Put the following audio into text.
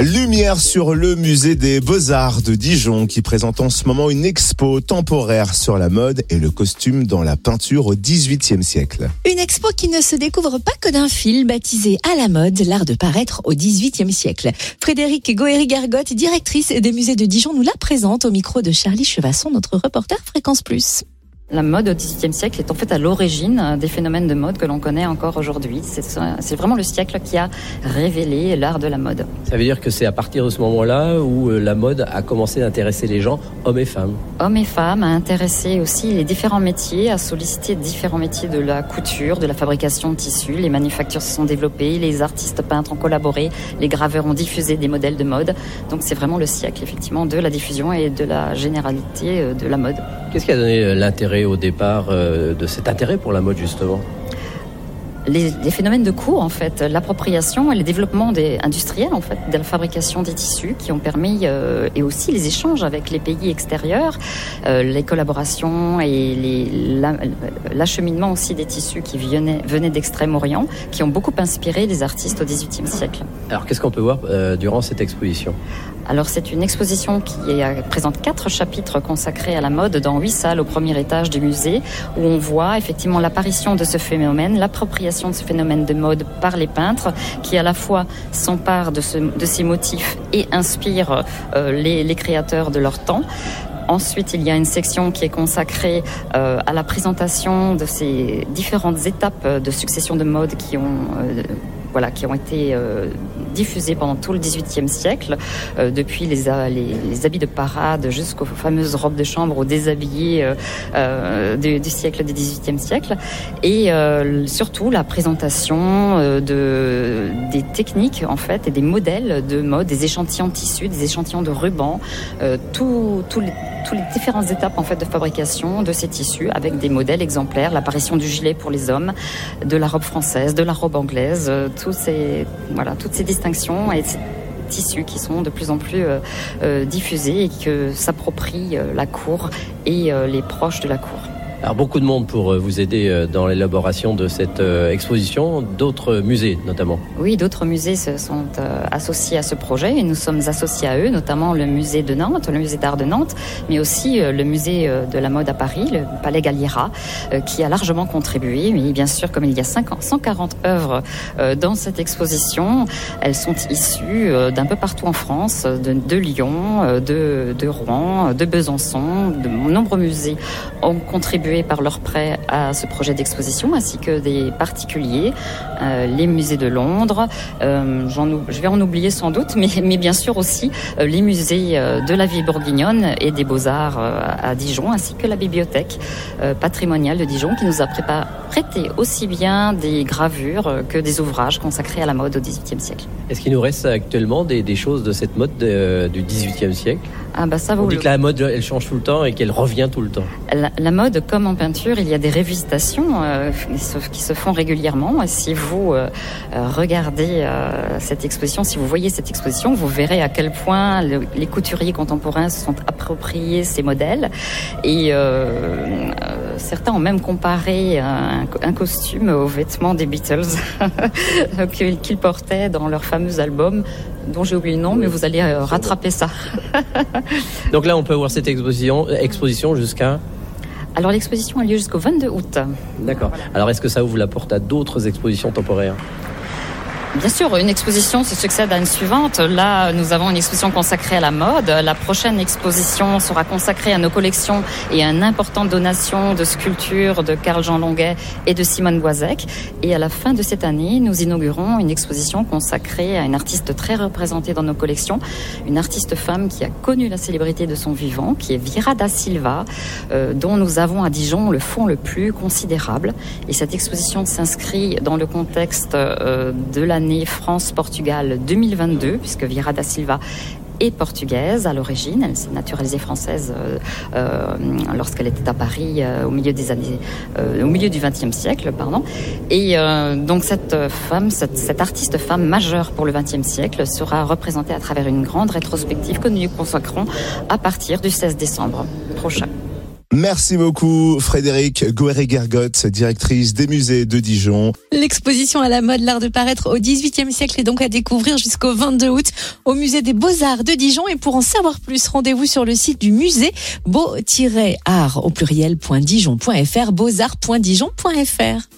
Lumière sur le musée des Beaux-Arts de Dijon qui présente en ce moment une expo temporaire sur la mode et le costume dans la peinture au XVIIIe siècle. Une expo qui ne se découvre pas que d'un fil baptisé à la mode, l'art de paraître au XVIIIe siècle. Frédéric Goéry-Gargotte, directrice des musées de Dijon, nous la présente au micro de Charlie Chevasson, notre reporter Fréquence Plus. La mode au XVIIIe siècle est en fait à l'origine des phénomènes de mode que l'on connaît encore aujourd'hui. C'est vraiment le siècle qui a révélé l'art de la mode. Ça veut dire que c'est à partir de ce moment-là où euh, la mode a commencé à intéresser les gens, hommes et femmes. Hommes et femmes, à intéresser aussi les différents métiers, à solliciter différents métiers de la couture, de la fabrication de tissus. Les manufactures se sont développées, les artistes peintres ont collaboré, les graveurs ont diffusé des modèles de mode. Donc c'est vraiment le siècle effectivement de la diffusion et de la généralité euh, de la mode. Qu'est-ce qui a donné euh, au départ euh, de cet intérêt pour la mode justement les, phénomènes de cours, en fait, l'appropriation et le développement des industriels, en fait, de la fabrication des tissus qui ont permis, euh, et aussi les échanges avec les pays extérieurs, euh, les collaborations et l'acheminement aussi des tissus qui venaient, venaient d'Extrême-Orient, qui ont beaucoup inspiré les artistes au XVIIIe siècle. Alors, qu'est-ce qu'on peut voir euh, durant cette exposition? Alors c'est une exposition qui présente quatre chapitres consacrés à la mode dans huit salles au premier étage du musée où on voit effectivement l'apparition de ce phénomène, l'appropriation de ce phénomène de mode par les peintres qui à la fois s'emparent de, ces motifs et inspirent euh, les, créateurs de leur temps. Ensuite, il y a une section qui est consacrée euh, à la présentation de ces différentes étapes de succession de mode qui ont euh, été euh, diffusés pendant tout le XVIIIe siècle, euh, depuis les, les, habits de parade jusqu'aux fameuses robes de chambre, aux déshabillés euh, du, du, siècle du XVIIIe siècle, et surtout la présentation de, des techniques en fait et des modèles de mode, des échantillons de tissus, des échantillons de rubans, tout, tout les toutes les différentes étapes en fait de fabrication de ces tissus avec des modèles exemplaires, l'apparition du gilet pour les hommes, de la robe française, de la robe anglaise, euh, tous ces, voilà, toutes ces distinctions et ces tissus qui sont de plus en plus euh, euh, diffusés et que s'approprient la cour et les proches de la cour. Alors beaucoup de monde pour euh, vous aider euh, dans l'élaboration de cette euh, exposition, d'autres musées notamment. Oui, d'autres musées se sont associés à ce projet et nous sommes associés à eux, notamment le musée de Nantes, le musée d'art de Nantes, mais aussi le musée de la mode à Paris, le Palais Galliera, qui a largement contribué. Mais bien sûr, comme il y a 140 œuvres dans cette exposition, elles sont issues d'un peu partout en France, de, Lyon, de, de Rouen, de Besançon, de nombreux musées ont contribué par leur prêt à ce projet d'exposition, ainsi que des particuliers, euh, les musées de Londres. Euh, je vais en oublier sans doute, mais, mais bien sûr aussi euh, les musées de la vie bourguignonne et des beaux-arts à Dijon, ainsi que la bibliothèque patrimoniale de Dijon qui nous a prêté aussi bien des gravures que des ouvrages consacrés à la mode au XVIIIe siècle. Est-ce qu'il nous reste actuellement des, des choses de cette mode du XVIIIe siècle? Ah bah ça On dit que la mode, elle change tout le temps et qu'elle revient tout le temps. La, mode, comme en peinture, il y a des révisitations euh, qui se font régulièrement. Si vous euh, euh, regardez cette exposition, si vous voyez cette exposition, vous verrez à quel point les couturiers contemporains se sont appropriés ces modèles. Et certains ont même comparé un, un costume aux vêtements des Beatles qu'ils portaient dans leur fameux album dont j'ai oublié le nom, mais vous allez rattraper ça. Donc là, on peut voir cette exposition, exposition jusqu'à alors l'exposition a lieu jusqu'au 22 août. D'accord. Alors est-ce que ça ouvre la porte à d'autres expositions temporaires? Bien sûr, une exposition se succède à une suivante. Là, nous avons une exposition consacrée à la mode. La prochaine exposition sera consacrée à nos collections et à une importante donation de sculptures de Carl-Jean Longuet et de Simone Boisec. Et à la fin de cette année, nous inaugurons une exposition consacrée à une artiste très représentée dans nos collections, une artiste femme qui a connu la célébrité de son vivant, qui est Vira da Silva, euh, dont nous avons à Dijon le fond le plus considérable. Et cette exposition s'inscrit dans le contexte euh, de la France-Portugal 2022, puisque Vira da Silva est portugaise à l'origine. Elle s'est naturalisée française euh, euh, lorsqu'elle était à Paris euh, au milieu des années, au milieu du XXe siècle, pardon. Et donc cette femme, cette, cette, artiste femme majeure pour le XXe siècle, sera représentée à travers une grande rétrospective que nous consacrons à partir du 16 décembre prochain. Merci beaucoup Frédéric Goeré-Gergot, directrice des musées de Dijon. L'exposition à la mode, l'art de paraître au XVIIIe siècle est donc à découvrir jusqu'au 22 août au musée des Beaux-Arts de Dijon. Et pour en savoir plus, rendez-vous sur le site du musée beau-art au pluriel.dijon.fr, beaux-arts.dijon.fr.